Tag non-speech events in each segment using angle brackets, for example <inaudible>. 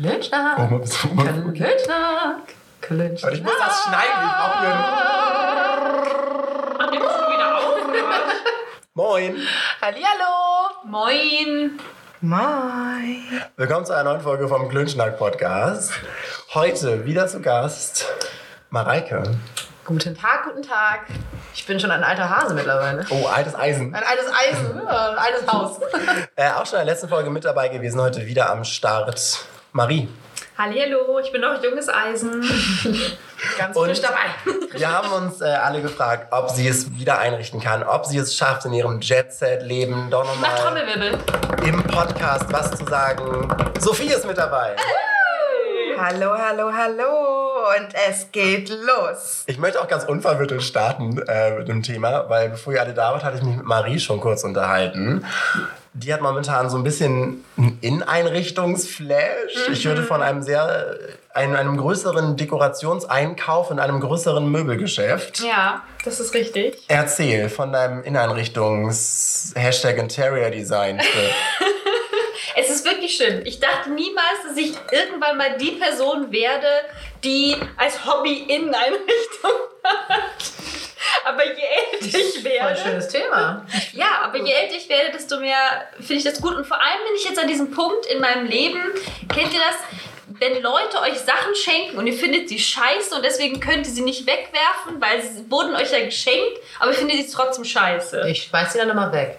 Klönschnack. Oh, mal du mal- Klönschnack. Klönschnack. Aber ich muss das schneiden. Ich brauche hier Ach, nimmst du wieder auf? Moin. Hallihallo. Moin. Moin. Willkommen zu einer neuen Folge vom Glünschnack Podcast. Heute wieder zu Gast Mareike. Guten Tag, guten Tag. Ich bin schon ein alter Hase mittlerweile. Oh, altes Eisen. Ein altes Eisen, ja, ein altes Haus. <laughs> Äh, auch schon in der letzten Folge mit dabei gewesen. Heute wieder am Start. Marie. Hallo, ich bin noch junges Eisen. <laughs> Ganz Und- frisch dabei. Wir haben uns äh, alle gefragt, ob sie es wieder einrichten kann, ob sie es schafft, in ihrem Jet-Set-Leben doch nochmal im Podcast was zu sagen. Sophie ist mit dabei. Hallo, hallo, hallo und es geht los. Ich möchte auch ganz unvermittelt starten äh, mit dem Thema, weil bevor ihr alle da wart, hatte ich mich mit Marie schon kurz unterhalten. Die hat momentan so ein bisschen einen Inneneinrichtungsflash. Ich würde von einem sehr, einem, einem größeren Dekorationseinkauf in einem größeren Möbelgeschäft. Ja, das ist richtig. Erzähl von deinem Inneneinrichtungs-Hashtag Interior Design. <laughs> Wirklich schön. Ich dachte niemals, dass ich irgendwann mal die Person werde, die als Hobby Inneneinrichtung hat. <laughs> Aber je älter ich Voll ein werde, schönes Thema. ja, aber je älter ich werde, desto mehr finde ich das gut. Und vor allem bin ich jetzt an diesem Punkt in meinem Leben. Kennt ihr das? Wenn Leute euch Sachen schenken und ihr findet sie scheiße und deswegen könnt ihr sie nicht wegwerfen, weil sie wurden euch ja geschenkt, aber ihr findet sie trotzdem scheiße. Ich schmeiß sie dann immer weg.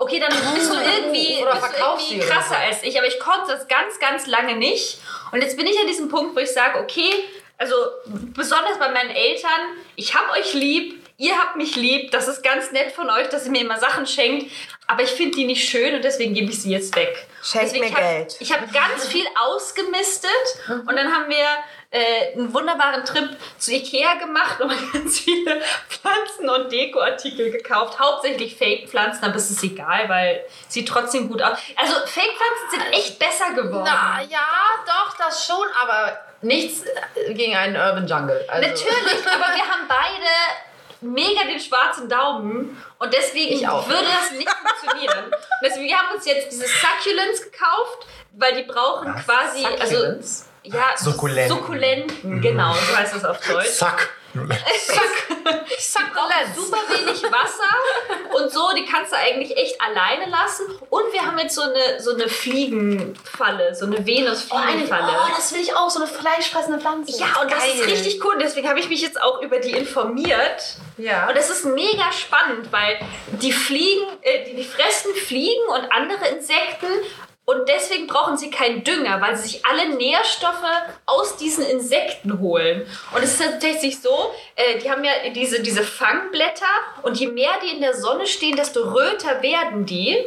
Okay, dann bist du irgendwie, Oder bist du irgendwie oder krasser so. als ich, aber ich konnte das ganz, ganz lange nicht. Und jetzt bin ich an diesem Punkt, wo ich sage, okay, also besonders bei meinen Eltern, ich hab euch lieb, ihr habt mich lieb, das ist ganz nett von euch, dass ihr mir immer Sachen schenkt, aber ich finde die nicht schön und deswegen gebe ich sie jetzt weg. Schenkt mir hab, Geld. Ich habe ganz viel ausgemistet und dann haben wir äh, einen wunderbaren Trip zu Ikea gemacht und haben <laughs> ganz viele Pflanzen- und Dekoartikel gekauft. Hauptsächlich Fake-Pflanzen, aber es ist egal, weil sieht trotzdem gut aus. Also Fake-Pflanzen sind echt besser geworden. Na ja, doch, das schon, aber nichts gegen einen Urban Jungle. Also, Natürlich, <laughs> aber wir haben beide mega den schwarzen Daumen und deswegen Ich auch. würde das nicht funktionieren. Und <laughs> deswegen wir haben uns jetzt diese Succulents gekauft, weil die brauchen Was? quasi also Succulents? Ja Sukkulenten. Sukkulenten, genau, so heißt das auf Deutsch. Zack. <laughs> Die brauchen super wenig Wasser und so, die kannst du eigentlich echt alleine lassen. Und wir haben jetzt so eine, so eine Fliegenfalle, so eine Oh, Venus-Fliegenfalle. oh, das will ich auch, so eine fleischfressende Pflanze. Ja, und das ist Geil. richtig cool. Deswegen habe ich mich jetzt auch über die informiert. Ja. Und das ist mega spannend, weil die Fliegen, äh, die, die fressen Fliegen und andere Insekten. Und deswegen brauchen sie keinen Dünger, weil sie sich alle Nährstoffe aus diesen Insekten holen. Und es ist tatsächlich so, äh, die haben ja diese, diese Fangblätter und je mehr die in der Sonne stehen, desto röter werden die.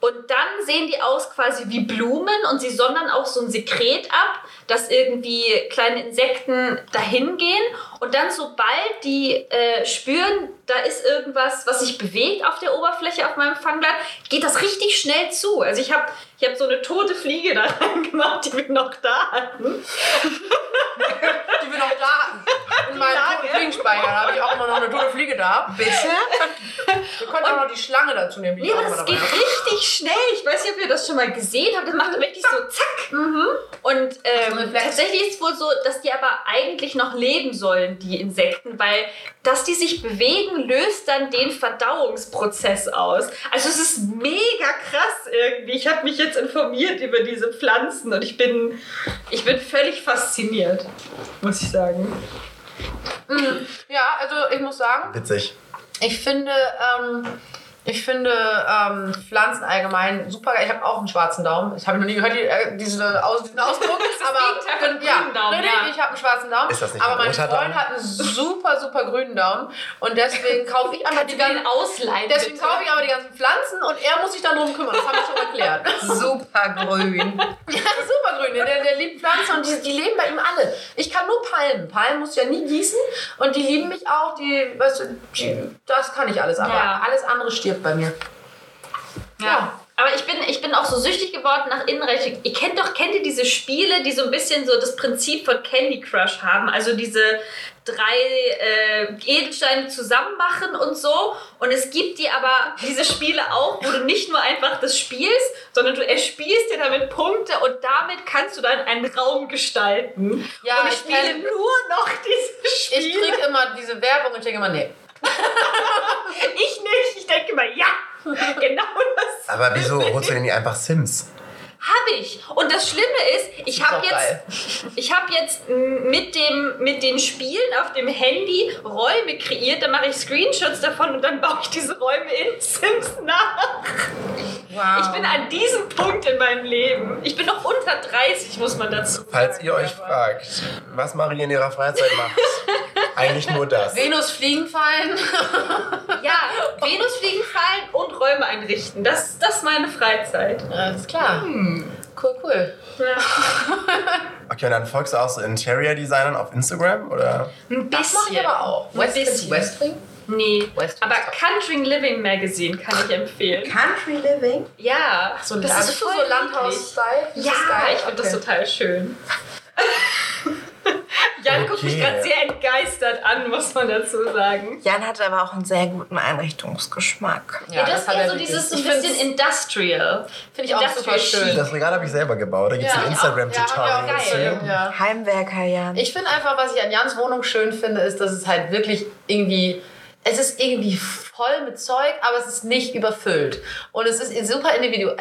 Und dann sehen die aus quasi wie Blumen und sie sondern auch so ein Sekret ab, dass irgendwie kleine Insekten dahin gehen. Und dann, sobald die äh, spüren, da ist irgendwas, was sich bewegt auf der Oberfläche auf meinem Fangblatt, geht das richtig schnell zu. Also ich habe ich hab so eine tote Fliege da <laughs> reingemacht, die wir noch da hatten. die wir noch da hatten. In meinem Fliegenspeicher habe ich auch immer noch eine tote Fliege da. Bitte? Können auch noch die Schlange dazu nehmen. Immer das geht habe. richtig schnell. Ich weiß nicht, ob ihr das schon mal gesehen habt. Das macht richtig so zack. Und ähm, tatsächlich ist es wohl so, dass die aber eigentlich noch leben sollen, die Insekten, weil dass die sich bewegen, löst dann den Verdauungsprozess aus. Also es ist mega krass irgendwie. Ich habe mich jetzt informiert über diese Pflanzen und ich bin, ich bin völlig fasziniert, muss ich sagen. Ja, also ich muss sagen, Witzig. Ich finde, ähm, ich finde ähm, Pflanzen allgemein super geil. Ich habe auch einen schwarzen Daumen. Ich habe noch nie gehört, die, äh, diese, aus, diesen <laughs> Ausdruck. das aber ja, Daumen, ja. ich habe einen schwarzen Daumen. Ist das nicht aber ein mein Freund Daumen? hat einen super, super grünen Daumen. Und deswegen kaufe ich <laughs> einfach die ganzen... ausleihen. Deswegen kaufe ich aber die ganzen Pflanzen und er muss sich dann drum kümmern. Das haben wir schon erklärt. <laughs> Super grün. Ja, super grün. Der, der liebt Pflanzen und die, die leben bei ihm alle. Ich kann nur Palmen. Palmen muss ich ja nie gießen und die lieben mich auch. Die, weißt du, die, das kann ich alles. Aber Ja. alles andere stirbt bei mir. Ja. Aber ich bin, ich bin auch so süchtig geworden nach Innenreich. Ihr kennt doch, kennt ihr diese Spiele, die so ein bisschen so das Prinzip von Candy Crush haben? Also diese drei äh, Edelsteine zusammen machen und so. Und es gibt die aber diese Spiele auch, wo du nicht nur einfach das spielst, sondern du erspielst dir damit Punkte und damit kannst du dann einen Raum gestalten. Ja, und ich ich spiele nur noch diese Ich Spiele. krieg immer diese Werbung und ich denke immer, nee. <laughs> Ich nicht. Ich denke mal, ja, <laughs> genau das Aber wieso holst du denn nicht einfach Sims? Habe ich. Und das Schlimme ist, ich habe jetzt, geil. <laughs> ich habe jetzt mit dem mit den Spielen auf dem Handy Räume kreiert. Da mache ich Screenshots davon und dann baue ich diese Räume in <laughs> Sims nach. Wow. Ich bin an diesem Punkt in meinem Leben. Ich bin noch unter 30, muss man dazu sagen. Falls ihr euch fragt, was Marie in ihrer Freizeit macht, <laughs> eigentlich nur das. Venus fliegen fallen. Ja, Venusfliegen fallen und Räume einrichten. Das, das ist meine Freizeit. Alles klar. Cool, cool. Ja. <laughs> Okay, und dann folgst du auch so Interior-Designern auf Instagram? Oder? Ein Das mache ich bisschen. aber auch. Ein West, bisschen. Westwing? Nee, West aber West. Country Living Magazine kann ich empfehlen. Country Living? Ja, So, das Land- ist voll so. Landhaus-Style. Ja, ich finde das total schön. Guckt mich gerade sehr entgeistert an, muss man dazu sagen. Jan hat aber auch einen sehr guten Einrichtungsgeschmack. Ja, das, ist hat eher er so dieses so ein bisschen Industrial. Finde ich auch super schön. Das Regal habe ich selber gebaut. Da gibt es Ja, ein. Instagram-Tutorial Ja, ja. Heimwerker Jan. Ich finde einfach, was ich an Jans Wohnung schön finde, ist, dass es halt wirklich irgendwie. Es ist irgendwie voll mit Zeug, aber es ist nicht überfüllt. Und es ist super individuell,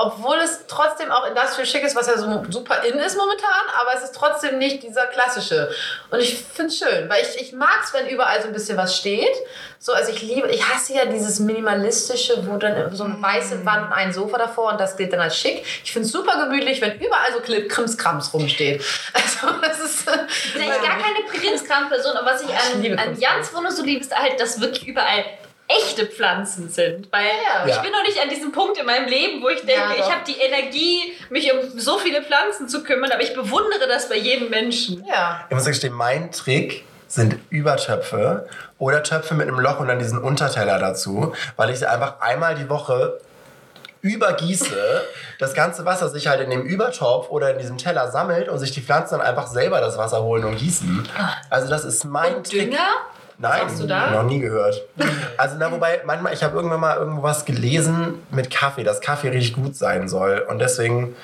obwohl es trotzdem auch industrial schick ist, was ja so super in ist momentan, aber es ist trotzdem nicht dieser klassische. Und ich finde es schön, weil ich, ich mag es, wenn überall so ein bisschen was steht. So, also ich liebe, ich hasse ja dieses minimalistische, wo dann so eine weiße Wand und ein Sofa davor und das gilt dann als schick. Ich finde es super gemütlich, wenn überall so Krimskrams rumsteht. <laughs> Also das ist... Ich bin eigentlich gar keine Präferenzkram-Person, aber was ich Ich an, liebe an. Jans Wohnung so liebe, ist halt, dass wirklich überall echte Pflanzen sind. Weil Ja. ich bin noch nicht an diesem Punkt in meinem Leben, wo ich denke, Ja, ich habe die Energie, mich um so viele Pflanzen zu kümmern, aber ich bewundere das bei jedem Menschen. Ja. Ich muss gestehen, mein Trick sind Übertöpfe oder Töpfe mit einem Loch und dann diesen Unterteller dazu, weil ich sie einfach einmal die Woche übergieße, das ganze Wasser sich halt in dem Übertopf oder in diesem Teller sammelt und sich die Pflanzen dann einfach selber das Wasser holen und gießen. Also das ist mein Trick. Dünger? Nein, machst du da? noch nie gehört. Also na, wobei, manchmal, ich habe irgendwann mal irgendwo was gelesen mit Kaffee, dass Kaffee richtig gut sein soll. Und deswegen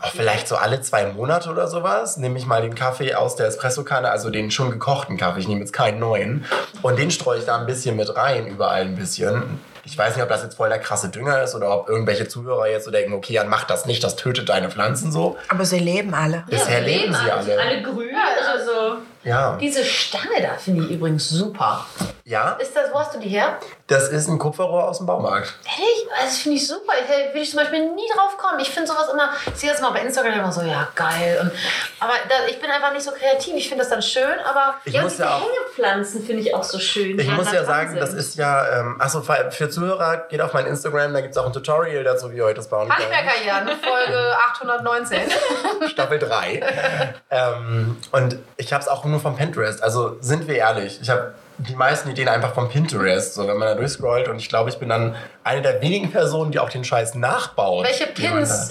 auch vielleicht so alle zwei Monate oder sowas nehme ich mal den Kaffee aus der Espressokanne, also den schon gekochten Kaffee, ich nehme jetzt keinen neuen. Und den streue ich da ein bisschen mit rein, überall ein bisschen. Ich weiß nicht, ob das jetzt voll der krasse Dünger ist oder ob irgendwelche Zuhörer jetzt so denken, okay, Jan, mach das nicht, das tötet deine Pflanzen so. Aber sie leben alle. Bisher Ja, leben sie alle. Alle grün. Ja, also Ja. Diese Stange da finde ich übrigens super. Ja, Ist das, wo hast du die her? das ist ein Kupferrohr aus dem Baumarkt. Ehrlich? Das finde ich super. Ich würde ich zum Beispiel nie drauf kommen. Ich finde sowas immer, ich sehe das mal bei Instagram immer so, ja, geil. Und, aber da, ich bin einfach nicht so kreativ. Ich finde das dann schön, aber Ich ja, muss ja auch. Hängepflanzen finde ich auch so schön. Ich die muss da ja sagen, das ist ja, ähm, achso, für Zuhörer, geht auf mein Instagram, da gibt es auch ein Tutorial dazu, wie ihr euch das bauen könnt. Handwerker Jan, Folge <laughs> 819. Staffel 3. <laughs> ähm, und ich habe es auch nur vom Pinterest. Also sind wir ehrlich, ich habe die meisten Ideen einfach vom Pinterest, so wenn man da durchscrollt. Und ich glaube, ich bin dann eine der wenigen Personen, die auch den Scheiß nachbaut. Welche Pins,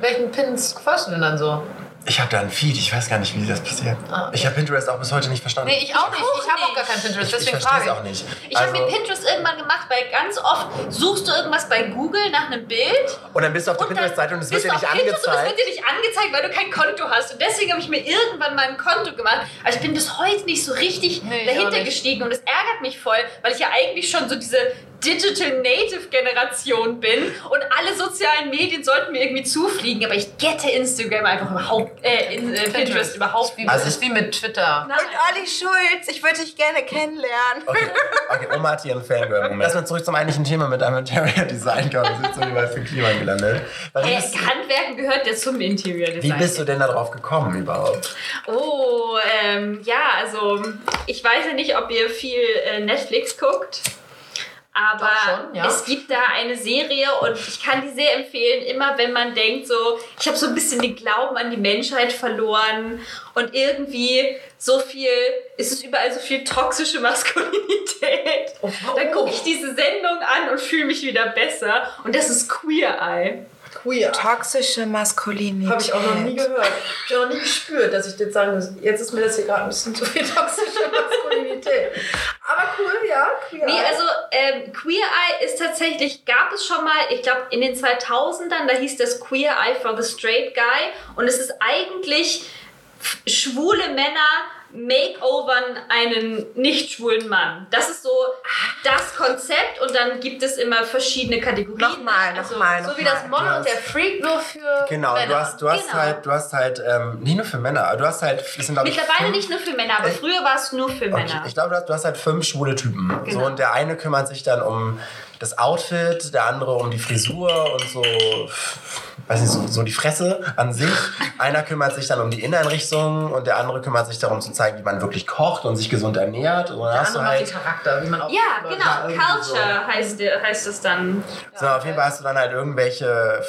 welchen Pins folgst du denn dann so? Ich habe da einen Feed, ich weiß gar nicht, wie das passiert. Ah, okay. Ich habe Pinterest auch bis heute nicht verstanden. Nee, ich auch nicht. Ich habe auch gar keinen Pinterest, ich, ich deswegen verstehe frage es ich. auch nicht. Ich habe Also- mir Pinterest irgendwann gemacht, weil ganz oft suchst du irgendwas bei Google nach einem Bild und dann bist du auf der Pinterest-Seite und es wird bist dir du nicht auf Pinterest und es angezeigt. wird dir nicht angezeigt, weil du kein Konto hast. Und deswegen habe ich mir irgendwann mal ein Konto gemacht. Also ich bin bis heute nicht so richtig Nee, ich dahinter gestiegen und es ärgert mich voll, weil ich ja eigentlich schon so diese Digital Native Generation bin und alle sozialen Medien sollten mir irgendwie zufliegen, aber ich gette Instagram einfach überhaupt, äh, in, äh, Pinterest überhaupt Wie, nicht. Also das ist wie mit Twitter. Nein. Und Olli Schulz, ich würde dich gerne kennenlernen. Okay, okay Oma hat hier einen Fangirl-Moment. Erstmal zurück zum eigentlichen Thema mit einem Interior Design. Wir sind so wie bei für Klima gelandet. Wie, Äh, bist, Handwerken gehört ja zum Interior Design. wie bist du denn da drauf gekommen überhaupt? Oh, ähm, ja, also ich weiß ja nicht, ob ihr viel äh, Netflix guckt. Aber schon, ja. es gibt da eine Serie und ich kann die sehr empfehlen, immer wenn man denkt, so, ich habe so ein bisschen den Glauben an die Menschheit verloren und irgendwie so viel, ist es überall so viel toxische Maskulinität. Oh, Dann gucke ich diese Sendung an und fühle mich wieder besser. Und das ist Queer Eye. Queer. Toxische Maskulinität. Habe ich auch noch nie gehört. Hab Ich habe noch nie gespürt, dass ich jetzt sagen muss, jetzt ist mir das hier gerade ein bisschen zu viel toxische Maskulinität. Aber cool, ja. Queer. Nee, also ähm, Queer Eye ist tatsächlich, gab es schon mal, ich glaube in den 2000ern, da hieß das Queer Eye for the Straight Guy und es ist eigentlich schwule Männer makeovern einen nicht schwulen Mann. Das ist so das Konzept und dann gibt es immer verschiedene Kategorien. Nochmal, Also, nochmal, so wie nochmal. das Mono und der Freak nur für Genau, Männer. du hast, du hast Genau. halt, du hast halt, ähm, nicht nur für Männer, aber du hast halt, das sind, Mittlerweile fünf- nicht nur für Männer, aber früher war es nur für Okay, Männer. ich glaube, du hast, du hast halt fünf schwule Typen. So, Genau. und der eine kümmert sich dann um das Outfit, der andere um die Frisur und so, weiß nicht, so, so die Fresse an sich. Einer kümmert sich dann um die Inneneinrichtung und der andere kümmert sich darum zu zeigen, wie man wirklich kocht und sich gesund ernährt. Und dann Der hast du andere macht halt, den Charakter, wie man auch ja, genau. Culture heißt, der- heißt es dann. so, auf jeden Fall hast du dann halt irgendwelche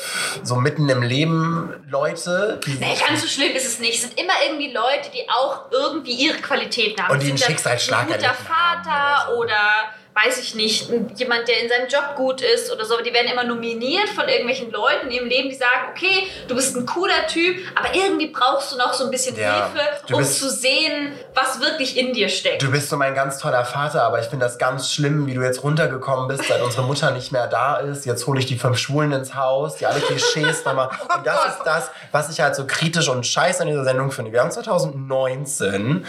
so mitten im Leben Leute, die Nee, ganz so schlimm ist es nicht. Es sind immer irgendwie Leute, die auch irgendwie ihre Qualitäten haben. Und die einen Schicksalsschlag Ein guter Vater oder so. oder, weiß ich nicht, jemand, der in seinem Job gut ist oder so. Aber Die werden immer nominiert von irgendwelchen Leuten in ihrem Leben, die sagen, okay, du bist ein cooler Typ, aber irgendwie brauchst du noch so ein bisschen Ja, Hilfe, um bist- zu sehen, was wirklich in dir steckt. Du bist so mein ganz toller Vater, aber ich finde das ganz schlimm, wie du jetzt runtergekommen bist, seit unsere Mutter nicht mehr da ist. Jetzt hole ich die fünf Schwulen ins Haus, die alle Klischees nochmal. <laughs> Und das ist das, was ich halt so kritisch und scheiße an dieser Sendung finde. Wir haben 2019.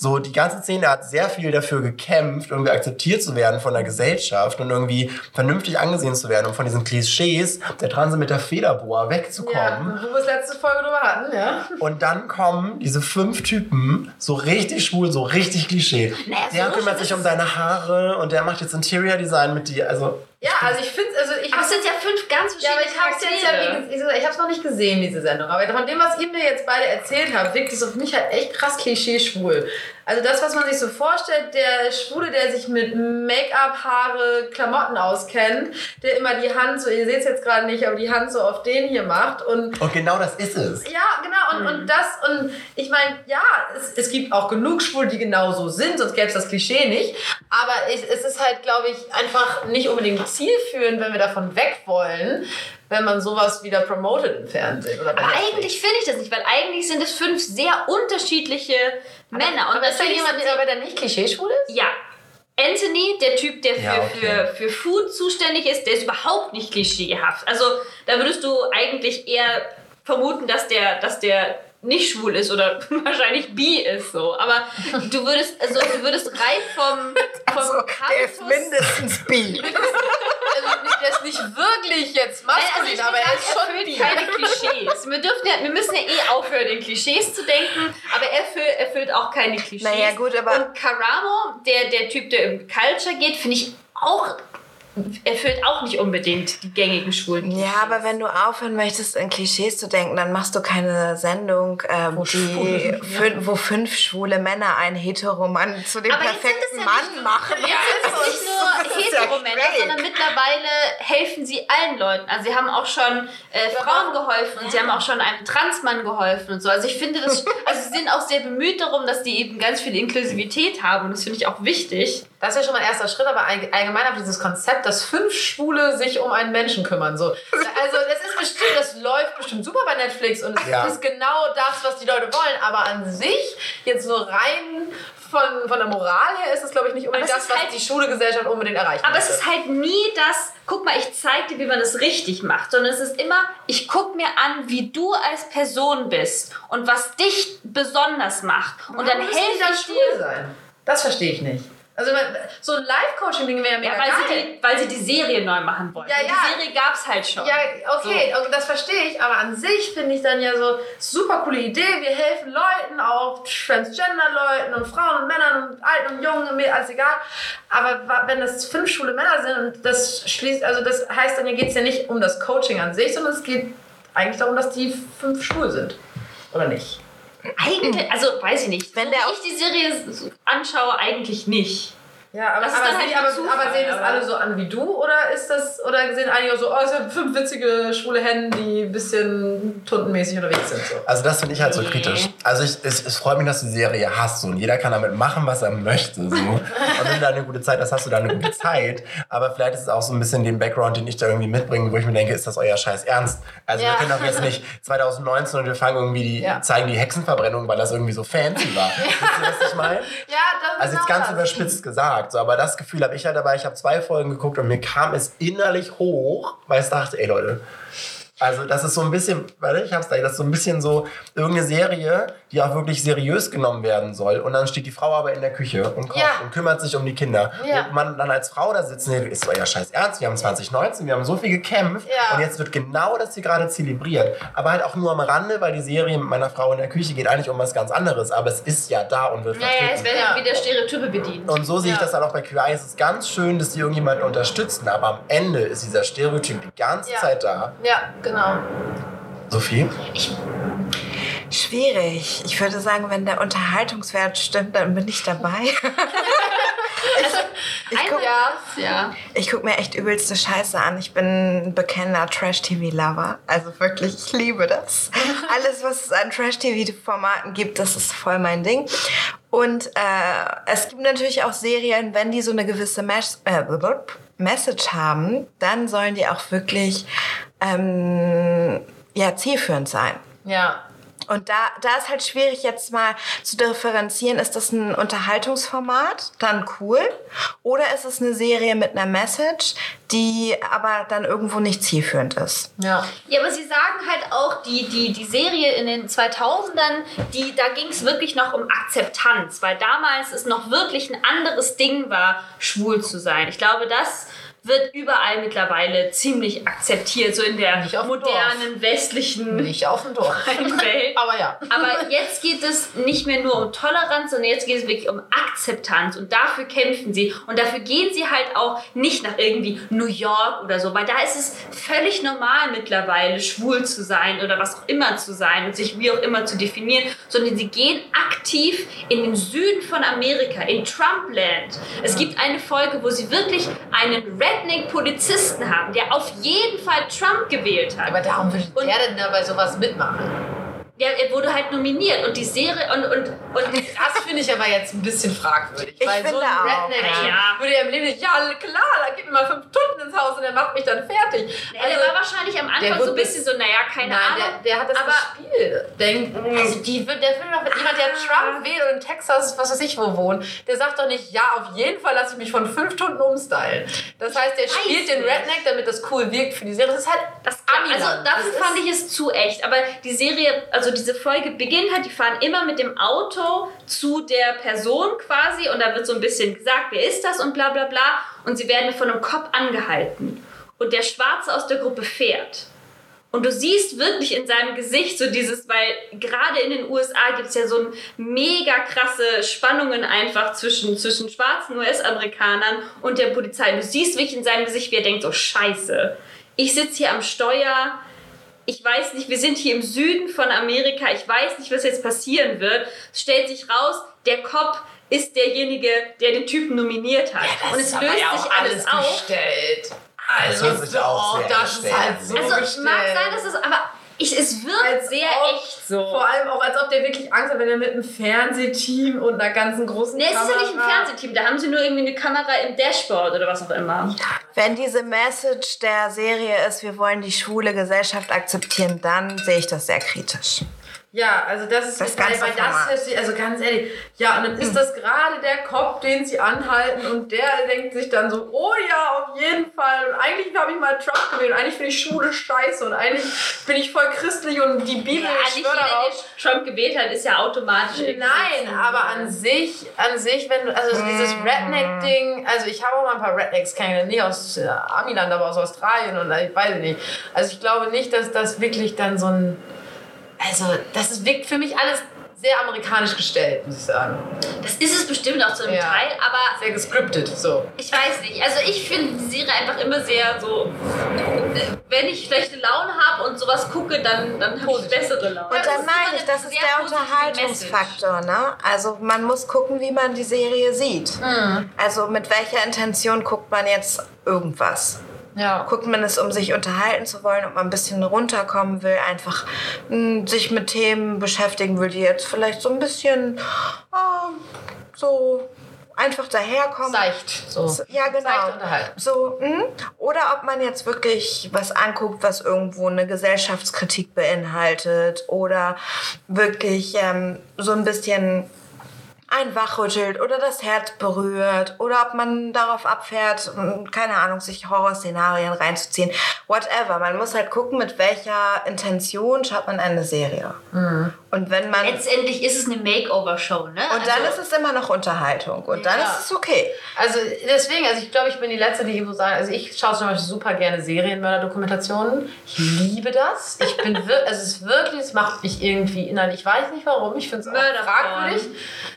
So, die ganze Szene hat sehr viel dafür gekämpft, irgendwie akzeptiert zu werden von der Gesellschaft und irgendwie vernünftig angesehen zu werden, um von diesen Klischees der Transe mit der Federboa wegzukommen. Ja, wo wir es letzte Folge drüber hatten, ja. Und dann kommen diese fünf Typen, so richtig schwul, so richtig Klischee. Naja, der so kümmert sich um deine Haare und der macht jetzt Interior Design mit dir. Also, Ja, also ich finde, also ich aber es sind ja fünf ganz Ja, aber verschiedene ich jetzt ja, gesagt, ich habe es noch nicht gesehen, diese Sendung. Aber von dem, was ihr mir jetzt beide erzählt habt, wirkt es auf mich halt echt krass klischee-schwul. Also das, was man sich so vorstellt, der Schwule, der sich mit Make-up, Haare, Klamotten auskennt, der immer die Hand so, ihr seht es jetzt gerade nicht, aber die Hand so auf den hier macht und und genau das ist es. ja, genau. Und, und das, und ich meine, ja, es, es gibt auch genug Schwule, die genau so sind, sonst gäbe es das Klischee nicht. Aber ich, es ist halt, glaube ich, einfach nicht unbedingt zielführend, wenn wir davon weg wollen, wenn man sowas wieder promotet im Fernsehen. Oder Aber eigentlich finde ich das nicht, weil eigentlich sind es fünf sehr unterschiedliche Männer. Und Aber ist da jemand, sind sie- der, der nicht klischee-schwul ist? Ja. Anthony, der Typ, der für, Ja, okay. für, für Food zuständig ist, der ist überhaupt nicht klischeehaft. Also da würdest du eigentlich eher vermuten, dass der, dass der nicht schwul ist oder <laughs> wahrscheinlich bi ist so. Aber du würdest, also du würdest rein vom, <laughs> vom Also, der ist mindestens bi. <laughs> Also, nicht- der ist nicht wirklich jetzt Nein, maskulin, also ich aber er ist schon erfüllt bi. keine Klischees. Wir, dürfen ja, wir müssen ja eh aufhören, in Klischees zu denken, aber er erfüllt, erfüllt auch keine Klischees. Naja, gut, aber- Und Karamo, der, der Typ, der im Culture geht, finde ich auch, erfüllt auch nicht unbedingt die gängigen schwulen Ja, aber wenn du aufhören möchtest, in Klischees zu denken, dann machst du keine Sendung, ähm, Wo die fün- wo fünf schwule Männer einen Heteromann zu dem Aber perfekten ja Mann nicht- machen. Ja, es ist nicht nur ja Heteromänner, schräg. sondern mittlerweile helfen sie allen Leuten. Also sie haben auch schon äh, Frauen geholfen und sie haben auch schon einem Transmann geholfen und so. Also ich finde das, <laughs> also sie sind auch sehr bemüht darum, dass die eben ganz viel Inklusivität haben und das finde ich auch wichtig. Das ist ja schon mal ein erster Schritt, aber all- allgemein auf dieses Konzept, dass fünf Schwule sich um einen Menschen kümmern. So. Also das ist bestimmt, das läuft bestimmt super bei Netflix und es Ja. ist genau das, was die Leute wollen. Aber an sich, jetzt so rein von, von der Moral her, ist es, glaube ich, nicht unbedingt es das, was halt- die schwule Gesellschaft unbedingt erreichen Aber es möchte. ist halt nie das, guck mal, ich zeig dir, wie man das richtig macht, sondern es ist immer, ich guck mir an, wie du als Person bist und was dich besonders macht. Und dann Warum helfe dann ich schwul dir. sein. Das verstehe ich nicht. Also so ein Live-Coaching-Ding wäre mega Ja, weil, geil. sie die, weil sie die Serie neu machen wollten. Ja, ja. Die Serie gab es halt schon. Ja, okay, okay, das verstehe ich, aber an sich finde ich dann ja so super coole Idee. Wir helfen Leuten, auch Transgender-Leuten und Frauen und Männern und Alten und Jungen, mir alles egal. Aber wenn das fünf schwule Männer sind und das schließt, also das heißt dann, hier geht es ja nicht um das Coaching an sich, sondern es geht eigentlich darum, dass die fünf schwul sind. Oder nicht? Eigentlich, also weiß ich nicht. Wenn der ich die Serie anschaue, eigentlich nicht. Ja, aber, aber, halt aber, Zufall, aber sehen das aber- alle so an wie du oder ist das oder sehen einige auch so, oh, es sind fünf witzige schwule Hennen, die ein bisschen tuntenmäßig unterwegs sind so. Also das finde ich halt so Nee. kritisch. Also ich, es, es freut mich, dass du die Serie hast so, und jeder kann damit machen, was er möchte. So. <laughs> Und wenn du da eine gute Zeit hast, hast du da eine gute Zeit. Aber vielleicht ist es auch so ein bisschen den Background, den ich da irgendwie mitbringe, wo ich mir denke, ist das euer Scheiß Ernst? Also Ja. wir können doch jetzt nicht 2019 und wir fangen irgendwie die, Ja. zeigen die Hexenverbrennung, weil das irgendwie so fancy war. <laughs> Wisst ihr, was ich meine? Ja, das Also jetzt ganz das. überspitzt gesagt, so, aber das Gefühl habe ich halt dabei. Ich habe zwei Folgen geguckt und mir kam es innerlich hoch, weil ich dachte, ey Leute, also das ist so ein bisschen, warte, ich hab's da, das ist so ein bisschen so irgendeine Serie, die auch wirklich seriös genommen werden soll. Und dann steht die Frau aber in der Küche und kocht Ja. und kümmert sich um die Kinder. Ja. Und man dann als Frau da sitzt, nee, ist ja scheiß ernst, wir haben 2019, wir haben so viel gekämpft Ja. und jetzt wird genau das hier gerade zelebriert. Aber halt auch nur am Rande, weil die Serie mit meiner Frau in der Küche geht eigentlich um was ganz anderes. Aber es ist ja da und wird Naja, es vertreten. werden Ja. wieder Stereotype bedient. Und so sehe ich das dann auch bei QI. Es ist ganz schön, dass die irgendjemanden unterstützen, aber am Ende ist dieser Stereotyp die ganze. Zeit da. Ja, genau. Sophie? Schwierig. Ich würde sagen, wenn der Unterhaltungswert stimmt, dann bin ich dabei. <laughs> ich, ich gucke Ja. ich guck mir echt übelste Scheiße an. Ich bin ein bekennender Trash-TV-Lover. Also wirklich, ich liebe das. <laughs> Alles, was es an Trash-TV-Formaten gibt, das ist voll mein Ding. Und äh, es gibt natürlich auch Serien, wenn die so eine gewisse Mes äh, Message haben, dann sollen die auch wirklich ähm, ja, zielführend sein. Ja. Und da, da ist halt schwierig jetzt mal zu differenzieren, ist das ein Unterhaltungsformat, dann cool, oder ist es eine Serie mit einer Message, die aber dann irgendwo nicht zielführend ist. Ja. Ja, aber sie sagen halt auch, die, die, die Serie in den 2000ern, die, da ging es wirklich noch um Akzeptanz, weil damals es noch wirklich ein anderes Ding war, schwul zu sein. Ich glaube, das wird überall mittlerweile ziemlich akzeptiert, so in der modernen, westlichen Nicht auf dem Dorf. Welt. Aber ja. Aber jetzt geht es nicht mehr nur um Toleranz, sondern jetzt geht es wirklich um Akzeptanz. Und dafür kämpfen sie. Und dafür gehen sie halt auch nicht nach irgendwie New York oder so, weil da ist es völlig normal mittlerweile, schwul zu sein oder was auch immer zu sein und sich wie auch immer zu definieren, sondern sie gehen aktiv in den Süden von Amerika, in Trumpland. Es gibt eine Folge, wo sie wirklich einen Redneck-Polizisten haben, der auf jeden Fall Trump gewählt hat. Aber darum würde der denn da bei sowas mitmachen? Ja, er wurde halt nominiert und die Serie und und und <laughs> Das finde ich aber jetzt ein bisschen fragwürdig. Ich weil so finde ein auch, Redneck ja. würde ja im Leben nicht, ja klar, da gib mir mal fünf Stunden ins Haus und der macht mich dann fertig. Ja, der war wahrscheinlich am Also der Anfang so ein bisschen so, naja, keine Nein, Ahnung. der, der hat das aber gespielt. Denk, also die, wird- der will doch, jemand, der Trump wählt und in Texas, was weiß ich wo wohnt, der sagt doch nicht, ja, auf jeden Fall lasse ich mich von fünf Stunden umstylen. Das heißt, der Weiß spielt den. Redneck, damit das cool wirkt für die Serie. Das ist halt das Amiland. also dafür Das ist- fand ich es zu echt. Aber die Serie, also diese Folge beginnt halt, die fahren immer mit dem Auto zu der Person quasi und da wird so ein bisschen gesagt, wer ist das und bla bla bla. Und sie werden von einem Cop angehalten. Und der Schwarze aus der Gruppe fährt. Und du siehst wirklich in seinem Gesicht so dieses, weil gerade in den USA gibt es ja so mega krasse Spannungen einfach zwischen, zwischen schwarzen US-Amerikanern und der Polizei. Du siehst wirklich in seinem Gesicht, wie er denkt, so scheiße. Ich sitze hier am Steuer, ich weiß nicht, wir sind hier im Süden von Amerika, ich weiß nicht, was jetzt passieren wird. Es stellt sich raus, der Cop ist derjenige, der den Typen nominiert hat. und es ist löst aber ja sich auch alles auf. gestellt. Also, hört sich auch oh, sehr das ist gestellt halt an. so Also gestellt. mag sein, dass es, aber ich, es wirkt Als sehr ob- echt so. Vor allem auch, als ob der wirklich Angst hat, wenn er mit einem Fernsehteam und einer ganzen großen Nee, es ist ja Kamera... nicht ein Fernsehteam, da haben sie nur irgendwie eine Kamera im Dashboard oder was auch immer. Wenn diese Message der Serie ist, wir wollen die schwule Gesellschaft akzeptieren, dann sehe ich das sehr kritisch. Ja, also das ist Das ganze weil das hört sich, also ganz ehrlich, ja, und dann ist das gerade der Kopf, den sie anhalten und der denkt sich dann so, oh ja, auf jeden Fall und eigentlich habe ich mal Trump gewählt und eigentlich finde ich Schwule scheiße und eigentlich bin ich voll christlich und die Bibel, Ja, ich nicht schwör jeder, darauf. der Trump gewählt hat, ist ja automatisch. Nein, aber an sich, an sich, wenn du, also dieses Redneck-Ding, also ich habe auch mal ein paar Rednecks kennengelernt, nicht aus äh, Amiland, aber aus Australien und ich weiß nicht. Also ich glaube nicht, dass das wirklich dann so ein, also das ist, wirkt für mich alles sehr amerikanisch gestellt, muss ich sagen. Das ist es bestimmt auch zu einem Ja. Teil, aber Sehr gescriptet, so. ich weiß nicht. Also ich finde die Serie einfach immer sehr so, wenn ich schlechte Laune habe und sowas gucke, dann, dann habe ich bessere Laune. Und dann meine ich, das ist der Unterhaltungsfaktor, ne? Also man muss gucken, wie man die Serie sieht. Mhm. Also mit welcher Intention guckt man jetzt irgendwas? Ja. Guckt man es, um sich unterhalten zu wollen, ob man ein bisschen runterkommen will, einfach mh, sich mit Themen beschäftigen will, die jetzt vielleicht so ein bisschen ah, so einfach daherkommen. Seicht. So. So, Ja, genau. Seicht unterhalten. So, mh. Oder ob man jetzt wirklich was anguckt, was irgendwo eine Gesellschaftskritik beinhaltet oder wirklich ähm, so ein bisschen ein wachrüttelt oder das Herz berührt oder ob man darauf abfährt, mh, keine Ahnung, sich Horrorszenarien reinzuziehen. Whatever. Man muss halt gucken, mit welcher Intention schaut man eine Serie. Und wenn man... Letztendlich ist es eine Makeover-Show, ne? Und dann ist es immer noch Unterhaltung. Und dann Ja. ist es okay. Also deswegen, also ich glaube, ich bin die Letzte, die so sagen, also ich schaue zum Beispiel super gerne Serienmörder-Dokumentationen. Ich liebe das. Ich bin wirklich, <laughs> also es ist wirklich, es macht mich irgendwie innerlich, ich weiß nicht warum, ich finde es auch Mörderporn. fragwürdig.